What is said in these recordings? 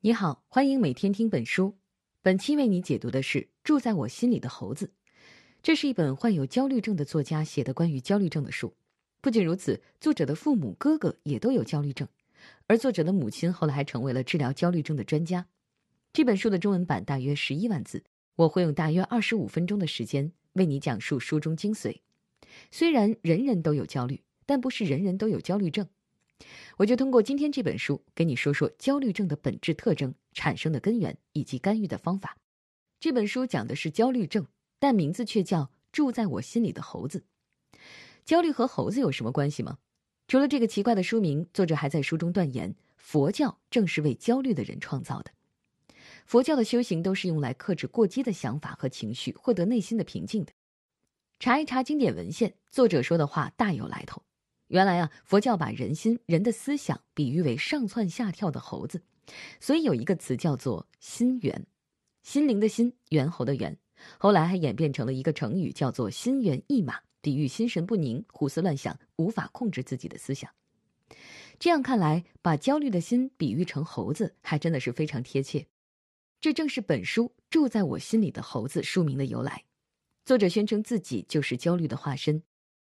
你好，欢迎每天听本书。本期为你解读的是《住在我心里的猴子》，这是一本患有焦虑症的作家写的关于焦虑症的书。不仅如此，作者的父母、哥哥也都有焦虑症，而作者的母亲后来还成为了治疗焦虑症的专家。这本书的中文版大约十一万字，我会用大约二十五分钟的时间为你讲述书中精髓。虽然人人都有焦虑，但不是人人都有焦虑症。我就通过今天这本书，给你说说焦虑症的本质特征、产生的根源以及干预的方法。这本书讲的是焦虑症，但名字却叫《住在我心里的猴子》。焦虑和猴子有什么关系吗？除了这个奇怪的书名，作者还在书中断言，佛教正是为焦虑的人创造的。佛教的修行都是用来克制过激的想法和情绪，获得内心的平静的。查一查经典文献，作者说的话大有来头。原来啊，佛教把人心、人的思想比喻为上蹿下跳的猴子，所以有一个词叫做“心猿”，心灵的心，猿猴的猿。后来还演变成了一个成语，叫做“心猿意马”，比喻心神不宁、胡思乱想、无法控制自己的思想。这样看来，把焦虑的心比喻成猴子，还真的是非常贴切。这正是本书“住在我心里的猴子”书名的由来。作者宣称自己就是焦虑的化身，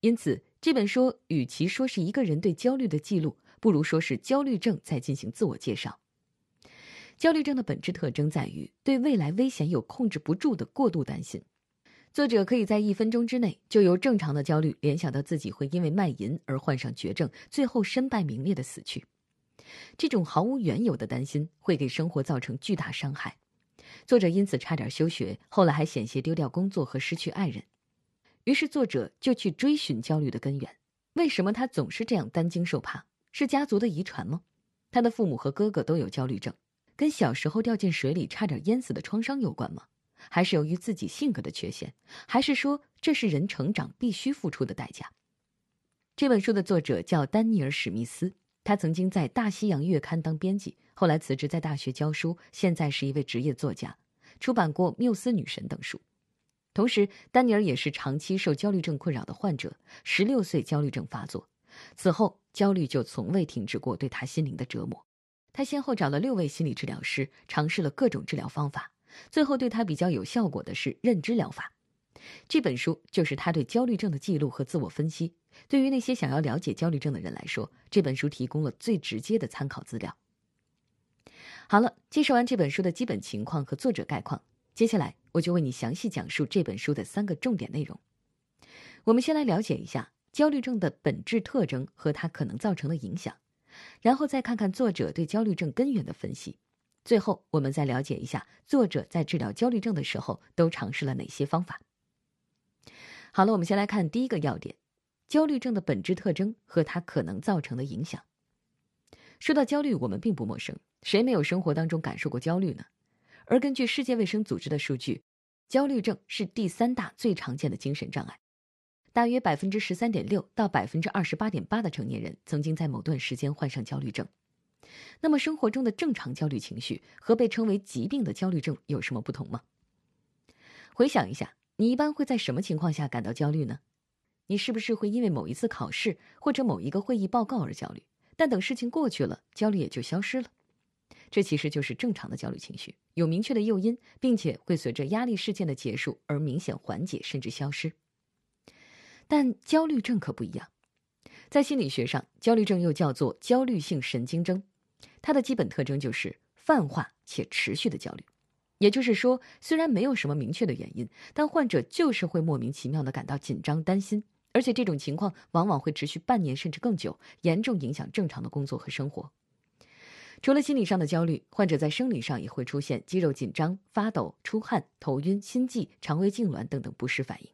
因此。这本书与其说是一个人对焦虑的记录，不如说是焦虑症在进行自我介绍。焦虑症的本质特征在于对未来危险有控制不住的过度担心。作者可以在一分钟之内就由正常的焦虑联想到自己会因为卖淫而患上绝症，最后身败名裂的死去。这种毫无缘由的担心会给生活造成巨大伤害。作者因此差点休学，后来还险些丢掉工作和失去爱人。于是，作者就去追寻焦虑的根源。为什么他总是这样担惊受怕？是家族的遗传吗？他的父母和哥哥都有焦虑症，跟小时候掉进水里差点淹死的创伤有关吗？还是由于自己性格的缺陷？还是说这是人成长必须付出的代价？这本书的作者叫丹尼尔·史密斯，他曾经在《大西洋月刊》当编辑，后来辞职在大学教书，现在是一位职业作家，出版过《缪斯女神》等书。同时，丹尼尔也是长期受焦虑症困扰的患者。十六岁焦虑症发作，此后焦虑就从未停止过对他心灵的折磨。他先后找了六位心理治疗师，尝试了各种治疗方法，最后对他比较有效果的是认知疗法。这本书就是他对焦虑症的记录和自我分析。对于那些想要了解焦虑症的人来说，这本书提供了最直接的参考资料。好了，介绍完这本书的基本情况和作者概况。接下来，我就为你详细讲述这本书的三个重点内容。我们先来了解一下焦虑症的本质特征和它可能造成的影响，然后再看看作者对焦虑症根源的分析。最后，我们再了解一下作者在治疗焦虑症的时候都尝试了哪些方法。好了，我们先来看第一个要点：焦虑症的本质特征和它可能造成的影响。说到焦虑，我们并不陌生，谁没有生活当中感受过焦虑呢？而根据世界卫生组织的数据，焦虑症是第三大最常见的精神障碍，大约百分之十三点六到百分之二十八点八的成年人曾经在某段时间患上焦虑症。那么，生活中的正常焦虑情绪和被称为疾病的焦虑症有什么不同吗？回想一下，你一般会在什么情况下感到焦虑呢？你是不是会因为某一次考试或者某一个会议报告而焦虑？但等事情过去了，焦虑也就消失了。这其实就是正常的焦虑情绪，有明确的诱因，并且会随着压力事件的结束而明显缓解甚至消失。但焦虑症可不一样，在心理学上，焦虑症又叫做焦虑性神经症，它的基本特征就是泛化且持续的焦虑。也就是说，虽然没有什么明确的原因，但患者就是会莫名其妙的感到紧张、担心，而且这种情况往往会持续半年甚至更久，严重影响正常的工作和生活。除了心理上的焦虑，患者在生理上也会出现肌肉紧张、发抖、出汗、头晕、心悸、肠胃痉挛等等不适反应。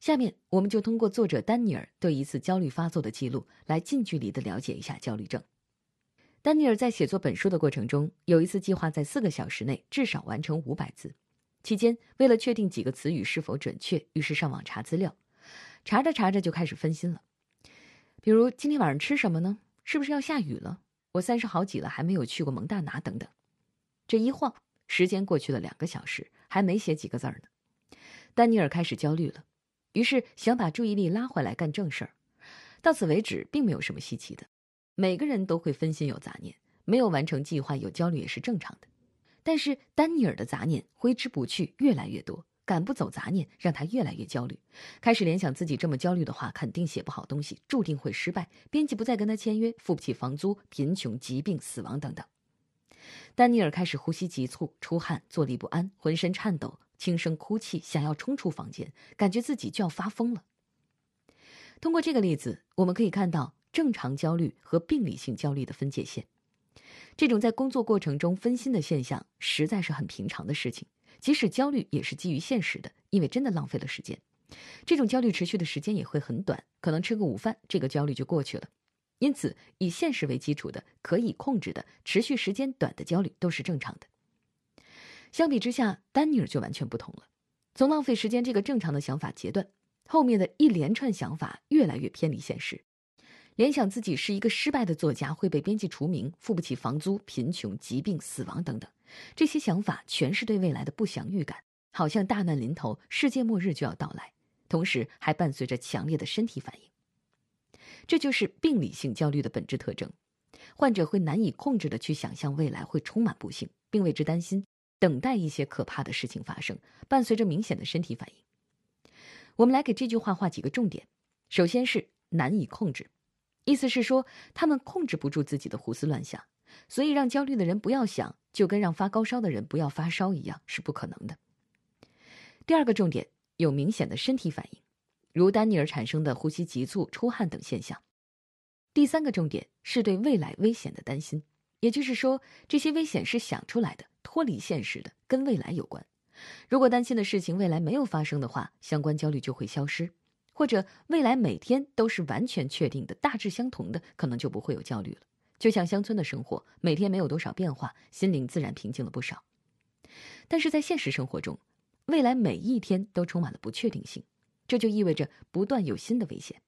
下面，我们就通过作者丹尼尔对一次焦虑发作的记录，来近距离的了解一下焦虑症。丹尼尔在写作本书的过程中，有一次计划在四个小时内至少完成五百字。期间，为了确定几个词语是否准确，于是上网查资料，查着查着就开始分心了。比如，今天晚上吃什么呢？是不是要下雨了？我三十好几了，还没有去过蒙大拿，等等。这一晃，时间过去了两个小时，还没写几个字儿呢。丹尼尔开始焦虑了，于是想把注意力拉回来干正事儿。到此为止，并没有什么稀奇的，每个人都会分心有杂念，没有完成计划有焦虑也是正常的。但是丹尼尔的杂念挥之不去，越来越多，赶不走杂念，让他越来越焦虑，开始联想自己这么焦虑的话，肯定写不好东西，注定会失败，编辑不再跟他签约，付不起房租，贫穷、疾病、死亡等等。丹尼尔开始呼吸急促、出汗、坐立不安、浑身颤抖、轻声哭泣，想要冲出房间，感觉自己就要发疯了。通过这个例子，我们可以看到正常焦虑和病理性焦虑的分界线。这种在工作过程中分心的现象，实在是很平常的事情。即使焦虑，也是基于现实的，因为真的浪费了时间。这种焦虑持续的时间也会很短，可能吃个午饭，这个焦虑就过去了。因此，以现实为基础的、可以控制的、持续时间短的焦虑都是正常的。相比之下，丹尼尔就完全不同了。从浪费时间这个正常的想法截断，后面的一连串想法越来越偏离现实。联想自己是一个失败的作家，会被编辑除名，付不起房租，贫穷、疾病、死亡等等，这些想法全是对未来的不祥预感，好像大难临头，世界末日就要到来，同时还伴随着强烈的身体反应。这就是病理性焦虑的本质特征，患者会难以控制的去想象未来会充满不幸，并为之担心，等待一些可怕的事情发生，伴随着明显的身体反应。我们来给这句话画几个重点，首先是难以控制，意思是说他们控制不住自己的胡思乱想，所以让焦虑的人不要想，就跟让发高烧的人不要发烧一样，是不可能的。第二个重点有明显的身体反应。如丹尼尔产生的呼吸急促、出汗等现象。第三个重点是对未来危险的担心，也就是说，这些危险是想出来的，脱离现实的，跟未来有关。如果担心的事情未来没有发生的话，相关焦虑就会消失；或者未来每天都是完全确定的、大致相同的，可能就不会有焦虑了。就像乡村的生活，每天没有多少变化，心灵自然平静了不少。但是在现实生活中，未来每一天都充满了不确定性。这就意味着不断有新的危险。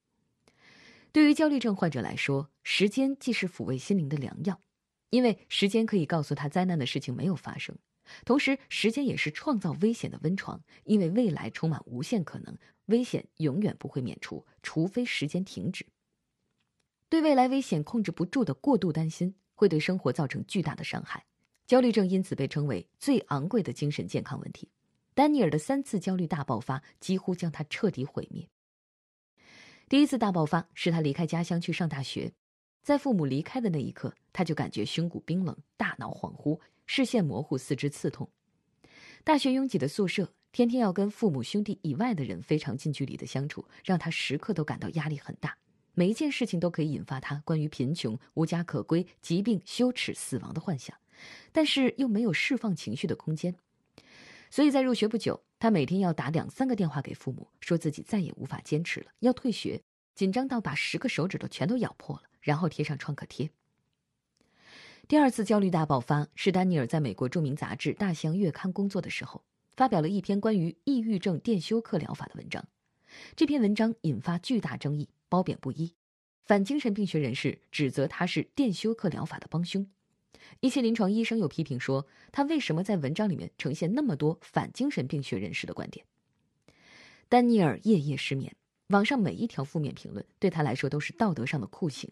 对于焦虑症患者来说，时间既是抚慰心灵的良药，因为时间可以告诉他灾难的事情没有发生；同时，时间也是创造危险的温床，因为未来充满无限可能，危险永远不会免除，除非时间停止。对未来危险控制不住的过度担心，会对生活造成巨大的伤害。焦虑症因此被称为最昂贵的精神健康问题。丹尼尔的三次焦虑大爆发几乎将他彻底毁灭。第一次大爆发是他离开家乡去上大学，在父母离开的那一刻，他就感觉胸骨冰冷、大脑恍惚、视线模糊、四肢刺痛。大学拥挤的宿舍，天天要跟父母兄弟以外的人非常近距离的相处，让他时刻都感到压力很大。每一件事情都可以引发他关于贫穷、无家可归、疾病、羞耻、死亡的幻想，但是又没有释放情绪的空间。所以在入学不久，他每天要打两三个电话给父母，说自己再也无法坚持了，要退学，紧张到把十个手指头全都咬破了，然后贴上创可贴。第二次焦虑大爆发是丹尼尔在美国著名杂志《大西洋月刊》工作的时候，发表了一篇关于抑郁症电休克疗法的文章。这篇文章引发巨大争议，褒贬不一，反精神病学人士指责他是电休克疗法的帮凶。一些临床医生又批评说，他为什么在文章里面呈现那么多反精神病学人士的观点？丹尼尔夜夜失眠，网上每一条负面评论对他来说都是道德上的酷刑。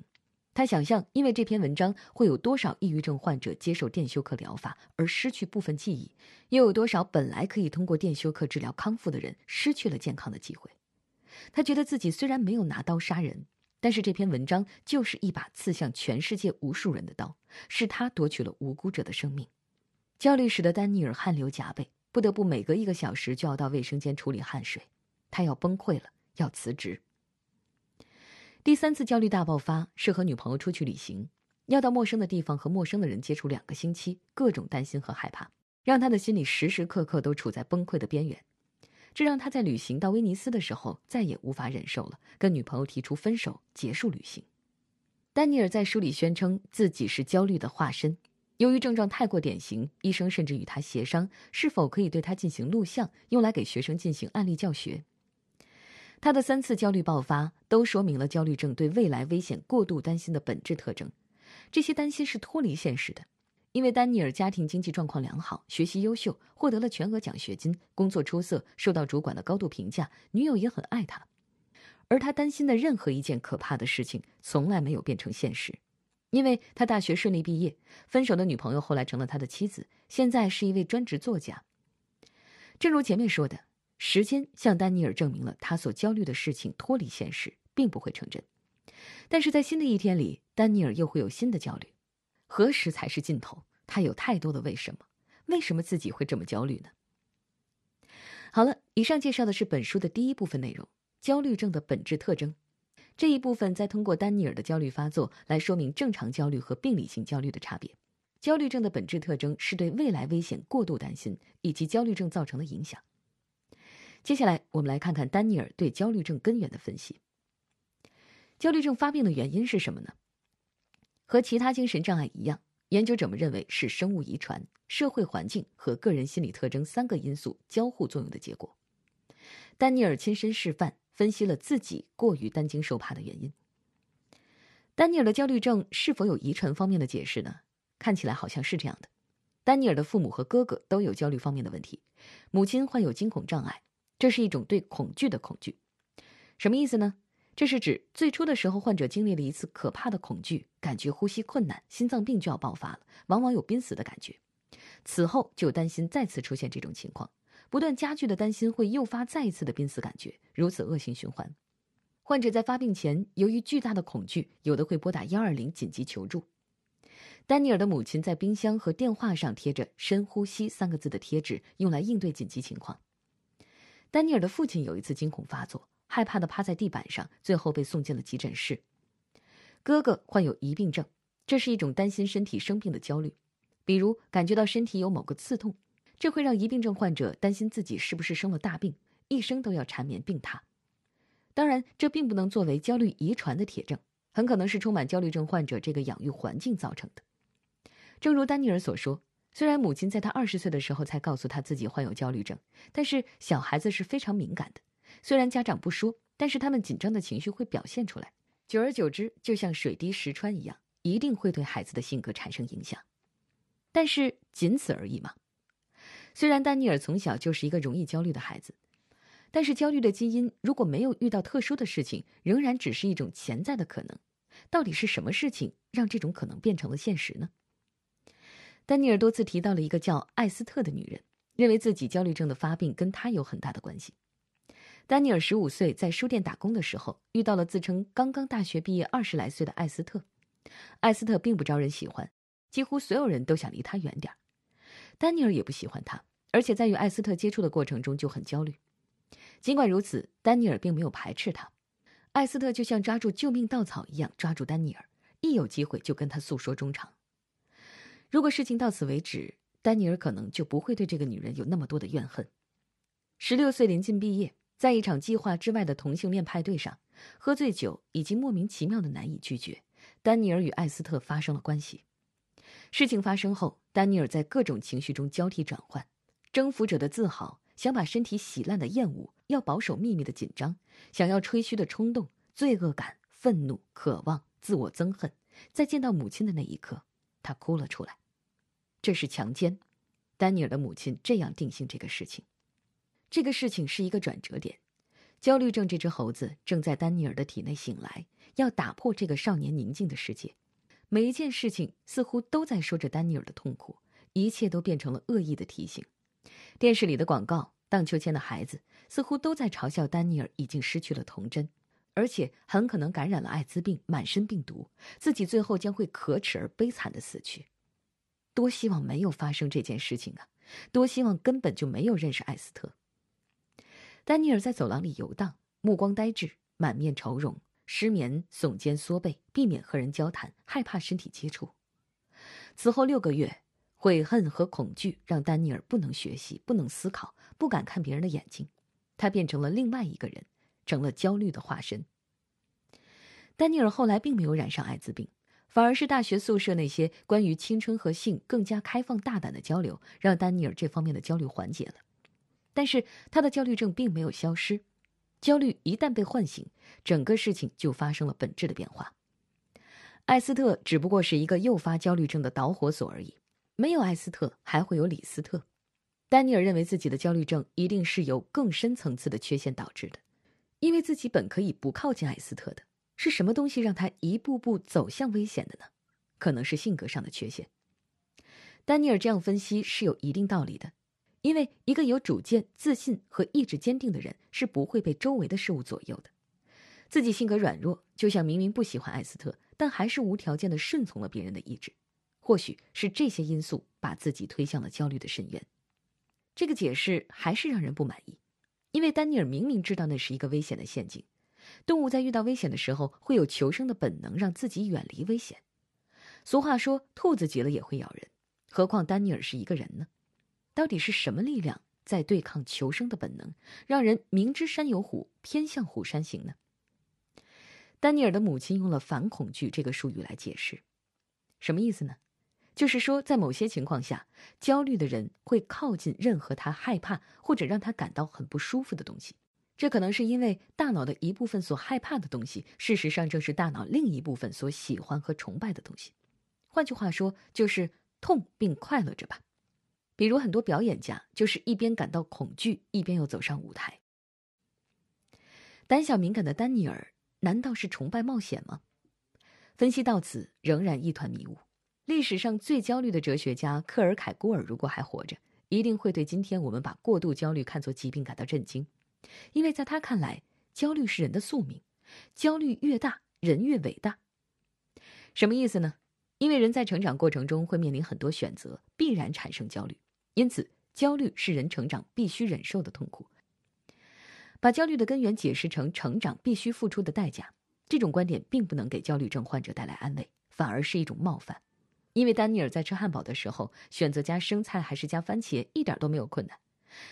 他想象，因为这篇文章会有多少抑郁症患者接受电休克疗法而失去部分记忆，又有多少本来可以通过电休克治疗康复的人失去了健康的机会。他觉得自己虽然没有拿刀杀人。但是这篇文章就是一把刺向全世界无数人的刀，是他夺取了无辜者的生命。焦虑使得丹尼尔汗流浃背，不得不每隔一个小时就要到卫生间处理汗水。他要崩溃了，要辞职。第三次焦虑大爆发是和女朋友出去旅行，要到陌生的地方和陌生的人接触两个星期，各种担心和害怕，让他的心里时时刻刻都处在崩溃的边缘。这让他在旅行到威尼斯的时候再也无法忍受了，跟女朋友提出分手，结束旅行。丹尼尔在书里宣称自己是焦虑的化身，由于症状太过典型，医生甚至与他协商是否可以对他进行录像，用来给学生进行案例教学。他的三次焦虑爆发都说明了焦虑症对未来危险过度担心的本质特征，这些担心是脱离现实的。因为丹尼尔家庭经济状况良好，学习优秀，获得了全额奖学金，工作出色，受到主管的高度评价，女友也很爱他，而他担心的任何一件可怕的事情从来没有变成现实。因为他大学顺利毕业，分手的女朋友后来成了他的妻子，现在是一位专职作家。正如前面说的，时间向丹尼尔证明了他所焦虑的事情脱离现实，并不会成真。但是在新的一天里，丹尼尔又会有新的焦虑：何时才是尽头？他有太多的为什么？为什么自己会这么焦虑呢？好了，以上介绍的是本书的第一部分内容——焦虑症的本质特征。这一部分再通过丹尼尔的焦虑发作来说明正常焦虑和病理性焦虑的差别。焦虑症的本质特征是对未来危险过度担心，以及焦虑症造成的影响。接下来，我们来看看丹尼尔对焦虑症根源的分析。焦虑症发病的原因是什么呢？和其他精神障碍一样，研究者们认为是生物遗传、社会环境和个人心理特征三个因素交互作用的结果。丹尼尔亲身示范。分析了自己过于担惊受怕的原因。丹尼尔的焦虑症是否有遗传方面的解释呢？看起来好像是这样的。丹尼尔的父母和哥哥都有焦虑方面的问题，母亲患有惊恐障碍，这是一种对恐惧的恐惧。什么意思呢？这是指最初的时候，患者经历了一次可怕的恐惧，感觉呼吸困难，心脏病就要爆发了，往往有濒死的感觉。此后就担心再次出现这种情况。不断加剧的担心会诱发再一次的濒死感觉，如此恶性循环。患者在发病前，由于巨大的恐惧，有的会拨打幺二零紧急求助。丹尼尔的母亲在冰箱和电话上贴着“深呼吸”三个字的贴纸，用来应对紧急情况。丹尼尔的父亲有一次惊恐发作，害怕的趴在地板上，最后被送进了急诊室。哥哥患有疑病症，这是一种担心身体生病的焦虑，比如感觉到身体有某个刺痛。这会让疑病症患者担心自己是不是生了大病，一生都要缠绵病榻。当然，这并不能作为焦虑遗传的铁证，很可能是充满焦虑症患者这个养育环境造成的。正如丹尼尔所说，虽然母亲在他二十岁的时候才告诉他自己患有焦虑症，但是小孩子是非常敏感的。虽然家长不说，但是他们紧张的情绪会表现出来，久而久之，就像水滴石穿一样，一定会对孩子的性格产生影响。但是仅此而已吗？虽然丹尼尔从小就是一个容易焦虑的孩子，但是焦虑的基因如果没有遇到特殊的事情，仍然只是一种潜在的可能。到底是什么事情让这种可能变成了现实呢？丹尼尔多次提到了一个叫艾斯特的女人，认为自己焦虑症的发病跟她有很大的关系。丹尼尔十五岁在书店打工的时候，遇到了自称刚刚大学毕业二十来岁的艾斯特。艾斯特并不招人喜欢，几乎所有人都想离他远点。丹尼尔也不喜欢他，而且在与艾斯特接触的过程中就很焦虑。尽管如此，丹尼尔并没有排斥他。艾斯特就像抓住救命稻草一样抓住丹尼尔，一有机会就跟他诉说衷肠。如果事情到此为止，丹尼尔可能就不会对这个女人有那么多的怨恨。十六岁临近毕业，在一场计划之外的同性恋派对上，喝醉酒以及莫名其妙的难以拒绝，丹尼尔与艾斯特发生了关系。事情发生后，丹尼尔在各种情绪中交替转换：征服者的自豪，想把身体洗烂的厌恶，要保守秘密的紧张，想要吹嘘的冲动，罪恶感、愤怒、渴望、自我憎恨。在见到母亲的那一刻，他哭了出来。这是强奸。丹尼尔的母亲这样定性这个事情。这个事情是一个转折点。焦虑症这只猴子正在丹尼尔的体内醒来，要打破这个少年宁静的世界。每一件事情似乎都在说着丹尼尔的痛苦，一切都变成了恶意的提醒。电视里的广告、荡秋千的孩子，似乎都在嘲笑丹尼尔已经失去了童真，而且很可能感染了艾滋病，满身病毒，自己最后将会可耻而悲惨的死去。多希望没有发生这件事情啊！多希望根本就没有认识艾斯特。丹尼尔在走廊里游荡，目光呆滞，满面愁容。失眠、耸肩、缩背，避免和人交谈，害怕身体接触。此后六个月，悔恨和恐惧让丹尼尔不能学习，不能思考，不敢看别人的眼睛。他变成了另外一个人，成了焦虑的化身。丹尼尔后来并没有染上艾滋病，反而是大学宿舍那些关于青春和性更加开放大胆的交流，让丹尼尔这方面的焦虑缓解了。但是他的焦虑症并没有消失。焦虑一旦被唤醒，整个事情就发生了本质的变化。艾斯特只不过是一个诱发焦虑症的导火索而已，没有艾斯特还会有李斯特。丹尼尔认为自己的焦虑症一定是由更深层次的缺陷导致的，因为自己本可以不靠近艾斯特的，是什么东西让他一步步走向危险的呢？可能是性格上的缺陷。丹尼尔这样分析是有一定道理的，因为一个有主见、自信和意志坚定的人是不会被周围的事物左右的。自己性格软弱，就像明明不喜欢艾斯特，但还是无条件的顺从了别人的意志。或许是这些因素把自己推向了焦虑的深渊。这个解释还是让人不满意，因为丹尼尔明明知道那是一个危险的陷阱。动物在遇到危险的时候，会有求生的本能，让自己远离危险。俗话说，兔子急了也会咬人。何况丹尼尔是一个人呢？到底是什么力量在对抗求生的本能，让人明知山有虎，偏向虎山行呢？丹尼尔的母亲用了“反恐惧”这个术语来解释，什么意思呢？就是说，在某些情况下，焦虑的人会靠近任何他害怕或者让他感到很不舒服的东西。这可能是因为大脑的一部分所害怕的东西，事实上正是大脑另一部分所喜欢和崇拜的东西。换句话说，就是痛并快乐着吧。比如很多表演家，就是一边感到恐惧，一边又走上舞台。胆小敏感的丹尼尔，难道是崇拜冒险吗？分析到此，仍然一团迷雾。历史上最焦虑的哲学家克尔凯郭尔，如果还活着，一定会对今天我们把过度焦虑看作疾病感到震惊，因为在他看来，焦虑是人的宿命，焦虑越大，人越伟大。什么意思呢？因为人在成长过程中会面临很多选择，必然产生焦虑，因此焦虑是人成长必须忍受的痛苦。把焦虑的根源解释成成长必须付出的代价，这种观点并不能给焦虑症患者带来安慰，反而是一种冒犯。因为丹尼尔在吃汉堡的时候选择加生菜还是加番茄一点都没有困难，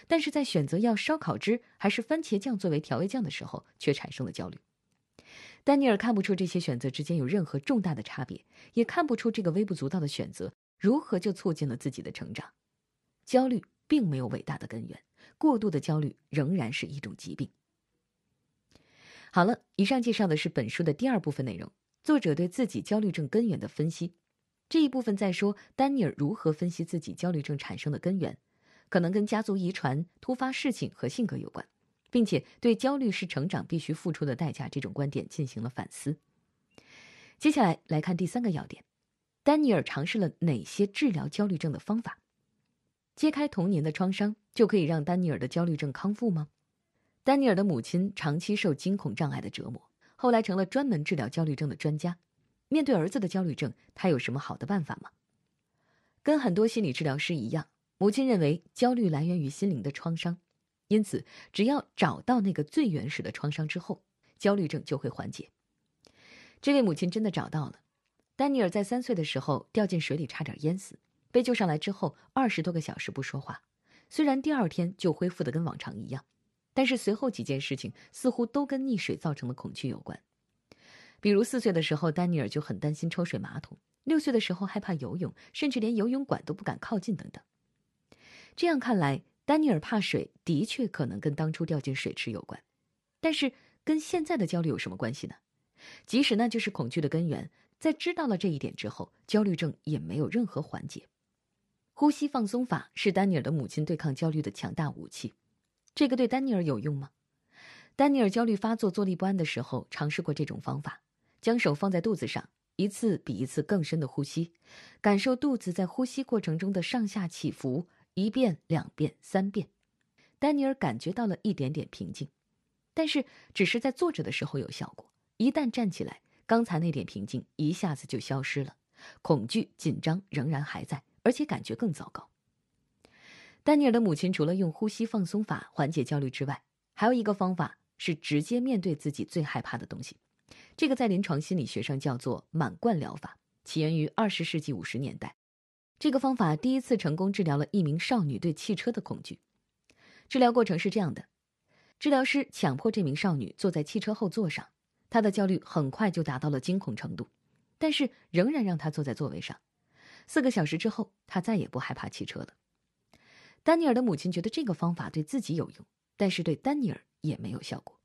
但是在选择要烧烤汁还是番茄酱作为调味酱的时候却产生了焦虑。丹尼尔看不出这些选择之间有任何重大的差别，也看不出这个微不足道的选择如何就促进了自己的成长。焦虑并没有伟大的根源，过度的焦虑仍然是一种疾病。好了，以上介绍的是本书的第二部分内容，作者对自己焦虑症根源的分析。这一部分在说丹尼尔如何分析自己焦虑症产生的根源，可能跟家族遗传、突发事情和性格有关。并且对焦虑是成长必须付出的代价这种观点进行了反思。接下来来看第三个要点：丹尼尔尝试了哪些治疗焦虑症的方法？揭开童年的创伤就可以让丹尼尔的焦虑症康复吗？丹尼尔的母亲长期受惊恐障碍的折磨，后来成了专门治疗焦虑症的专家。面对儿子的焦虑症，他有什么好的办法吗？跟很多心理治疗师一样，母亲认为焦虑来源于心灵的创伤。因此，只要找到那个最原始的创伤之后，焦虑症就会缓解。这位母亲真的找到了。丹尼尔在三岁的时候掉进水里，差点淹死，被救上来之后，二十多个小时不说话。虽然第二天就恢复的跟往常一样，但是随后几件事情似乎都跟溺水造成的恐惧有关。比如四岁的时候，丹尼尔就很担心抽水马桶；六岁的时候害怕游泳，甚至连游泳馆都不敢靠近等等。这样看来。丹尼尔怕水，的确可能跟当初掉进水池有关，但是跟现在的焦虑有什么关系呢？即使那就是恐惧的根源，在知道了这一点之后，焦虑症也没有任何缓解。呼吸放松法是丹尼尔的母亲对抗焦虑的强大武器，这个对丹尼尔有用吗？丹尼尔焦虑发作、坐立不安的时候，尝试过这种方法：将手放在肚子上，一次比一次更深的呼吸，感受肚子在呼吸过程中的上下起伏。一遍、两遍、三遍，丹尼尔感觉到了一点点平静，但是只是在坐着的时候有效果。一旦站起来，刚才那点平静一下子就消失了，恐惧、紧张仍然还在，而且感觉更糟糕。丹尼尔的母亲除了用呼吸放松法缓解焦虑之外，还有一个方法是直接面对自己最害怕的东西，这个在临床心理学上叫做满贯疗法，起源于二十世纪五十年代。这个方法第一次成功治疗了一名少女对汽车的恐惧。治疗过程是这样的：治疗师强迫这名少女坐在汽车后座上，她的焦虑很快就达到了惊恐程度，但是仍然让她坐在座位上。四个小时之后，她再也不害怕汽车了。丹尼尔的母亲觉得这个方法对自己有用，但是对丹尼尔也没有效果。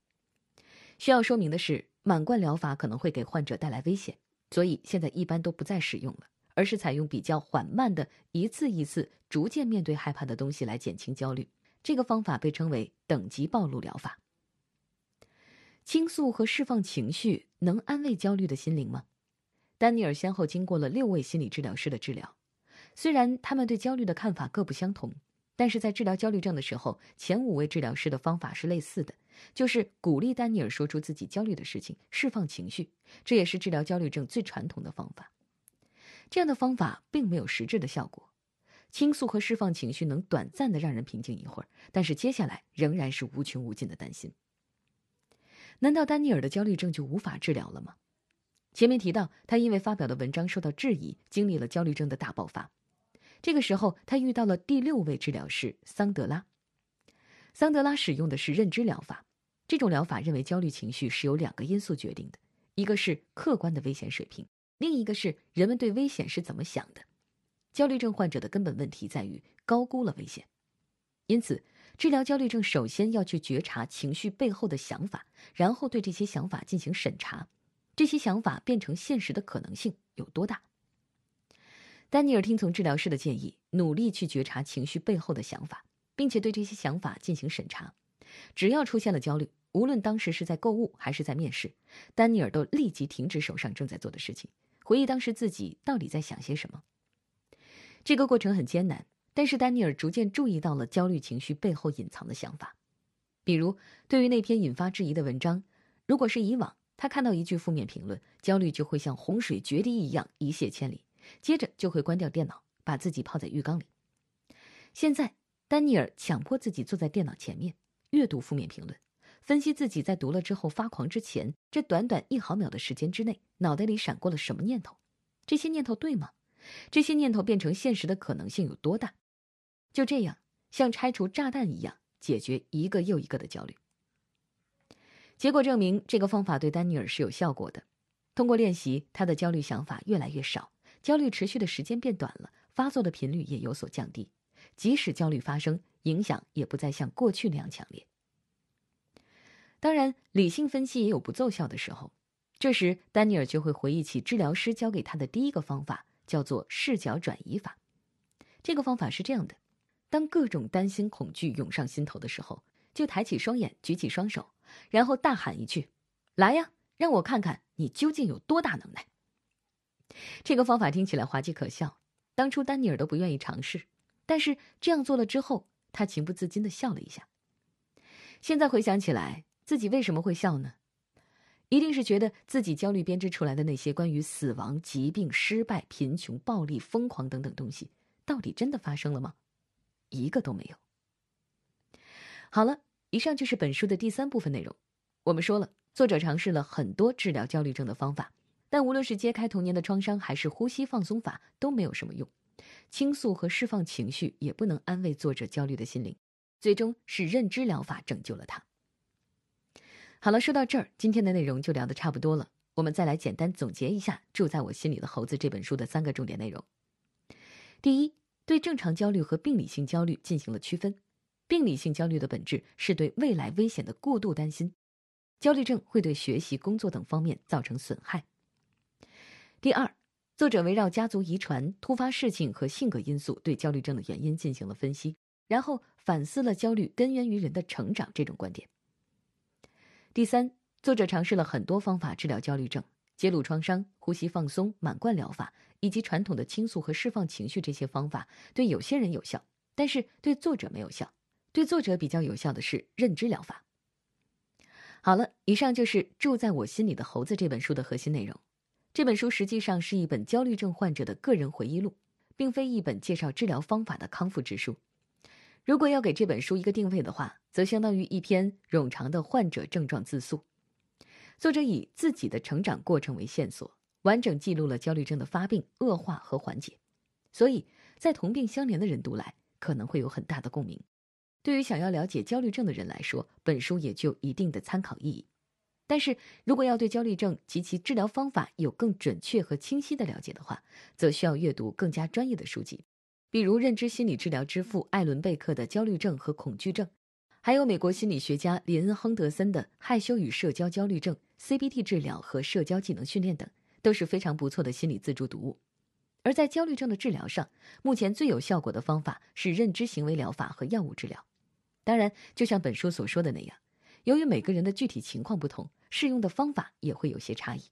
需要说明的是，满贯疗法可能会给患者带来危险，所以现在一般都不再使用了。而是采用比较缓慢的，一次一次逐渐面对害怕的东西来减轻焦虑。这个方法被称为等级暴露疗法。倾诉和释放情绪能安慰焦虑的心灵吗？丹尼尔先后经过了六位心理治疗师的治疗。虽然他们对焦虑的看法各不相同，但是在治疗焦虑症的时候，前五位治疗师的方法是类似的，就是鼓励丹尼尔说出自己焦虑的事情，释放情绪。这也是治疗焦虑症最传统的方法。这样的方法并没有实质的效果，倾诉和释放情绪能短暂的让人平静一会儿，但是接下来仍然是无穷无尽的担心。难道丹尼尔的焦虑症就无法治疗了吗？前面提到，他因为发表的文章受到质疑，经历了焦虑症的大爆发。这个时候，他遇到了第六位治疗师桑德拉。桑德拉使用的是认知疗法，这种疗法认为焦虑情绪是由两个因素决定的，一个是客观的危险水平，另一个是人们对危险是怎么想的。焦虑症患者的根本问题在于高估了危险，因此治疗焦虑症首先要去觉察情绪背后的想法，然后对这些想法进行审查，这些想法变成现实的可能性有多大。丹尼尔听从治疗师的建议，努力去觉察情绪背后的想法，并且对这些想法进行审查。只要出现了焦虑，无论当时是在购物还是在面试，丹尼尔都立即停止手上正在做的事情，回忆当时自己到底在想些什么。这个过程很艰难，但是丹尼尔逐渐注意到了焦虑情绪背后隐藏的想法。比如，对于那篇引发质疑的文章，如果是以往，他看到一句负面评论，焦虑就会像洪水决堤一样一泻千里。接着就会关掉电脑，把自己泡在浴缸里。现在，丹尼尔强迫自己坐在电脑前面，阅读负面评论，分析自己在读了之后发狂之前，这短短一毫秒的时间之内，脑袋里闪过了什么念头？这些念头对吗？这些念头变成现实的可能性有多大？就这样，像拆除炸弹一样，解决一个又一个的焦虑。结果证明，这个方法对丹尼尔是有效果的。通过练习，他的焦虑想法越来越少。焦虑持续的时间变短了，发作的频率也有所降低。即使焦虑发生，影响也不再像过去那样强烈。当然，理性分析也有不奏效的时候。这时，丹尼尔就会回忆起治疗师教给他的第一个方法，叫做视角转移法。这个方法是这样的：当各种担心、恐惧涌上心头的时候，就抬起双眼，举起双手，然后大喊一句：“来呀，让我看看你究竟有多大能耐！”这个方法听起来滑稽可笑，当初丹尼尔都不愿意尝试，但是这样做了之后，他情不自禁的笑了一下。现在回想起来，自己为什么会笑呢？一定是觉得自己焦虑编织出来的那些关于死亡、疾病、失败、贫穷、暴力、疯狂等等东西，到底真的发生了吗？一个都没有。好了，以上就是本书的第三部分内容。我们说了，作者尝试了很多治疗焦虑症的方法。但无论是揭开童年的创伤，还是呼吸放松法，都没有什么用。倾诉和释放情绪也不能安慰作者焦虑的心灵。最终是认知疗法拯救了他。好了，说到这儿，今天的内容就聊得差不多了。我们再来简单总结一下《住在我心里的猴子》这本书的三个重点内容。第一，对正常焦虑和病理性焦虑进行了区分。病理性焦虑的本质是对未来危险的过度担心，焦虑症会对学习、工作等方面造成损害。第二，作者围绕家族遗传、突发事情和性格因素对焦虑症的原因进行了分析，然后反思了焦虑根源于人的成长这种观点。第三，作者尝试了很多方法治疗焦虑症，揭露创伤、呼吸放松、满贯疗法以及传统的倾诉和释放情绪这些方法对有些人有效，但是对作者没有效。对作者比较有效的是认知疗法。好了，以上就是《住在我心里的猴子》这本书的核心内容。这本书实际上是一本焦虑症患者的个人回忆录，并非一本介绍治疗方法的康复之书。如果要给这本书一个定位的话，则相当于一篇冗长的患者症状自述。作者以自己的成长过程为线索，完整记录了焦虑症的发病、恶化和缓解，所以在同病相怜的人读来可能会有很大的共鸣。对于想要了解焦虑症的人来说，本书也就一定的参考意义。但是如果要对焦虑症及其治疗方法有更准确和清晰的了解的话，则需要阅读更加专业的书籍，比如认知心理治疗之父艾伦贝克的《焦虑症和恐惧症》，还有美国心理学家林恩亨德森的《害羞与社交焦虑症》、CBT 治疗和社交技能训练等，都是非常不错的心理自助读物。而在焦虑症的治疗上，目前最有效果的方法是认知行为疗法和药物治疗。当然，就像本书所说的那样。由于每个人的具体情况不同，适用的方法也会有些差异。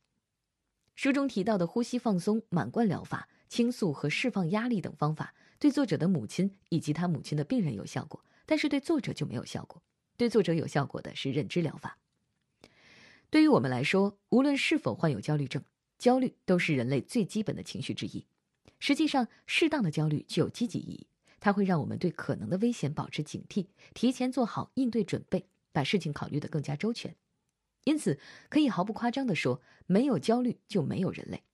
书中提到的呼吸放松、满贯疗法、倾诉和释放压力等方法，对作者的母亲以及他母亲的病人有效果，但是对作者就没有效果。对作者有效果的是认知疗法。对于我们来说，无论是否患有焦虑症，焦虑都是人类最基本的情绪之一。实际上，适当的焦虑具有积极意义，它会让我们对可能的危险保持警惕，提前做好应对准备，把事情考虑得更加周全。因此，可以毫不夸张地说，没有焦虑就没有人类。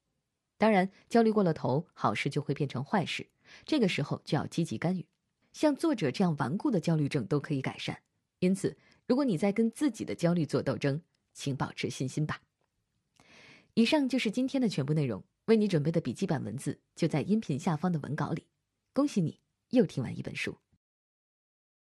当然，焦虑过了头，好事就会变成坏事，这个时候就要积极干预。像作者这样顽固的焦虑症都可以改善。因此，如果你在跟自己的焦虑做斗争，请保持信心吧。以上就是今天的全部内容，为你准备的笔记版文字就在音频下方的文稿里。恭喜你又听完一本书。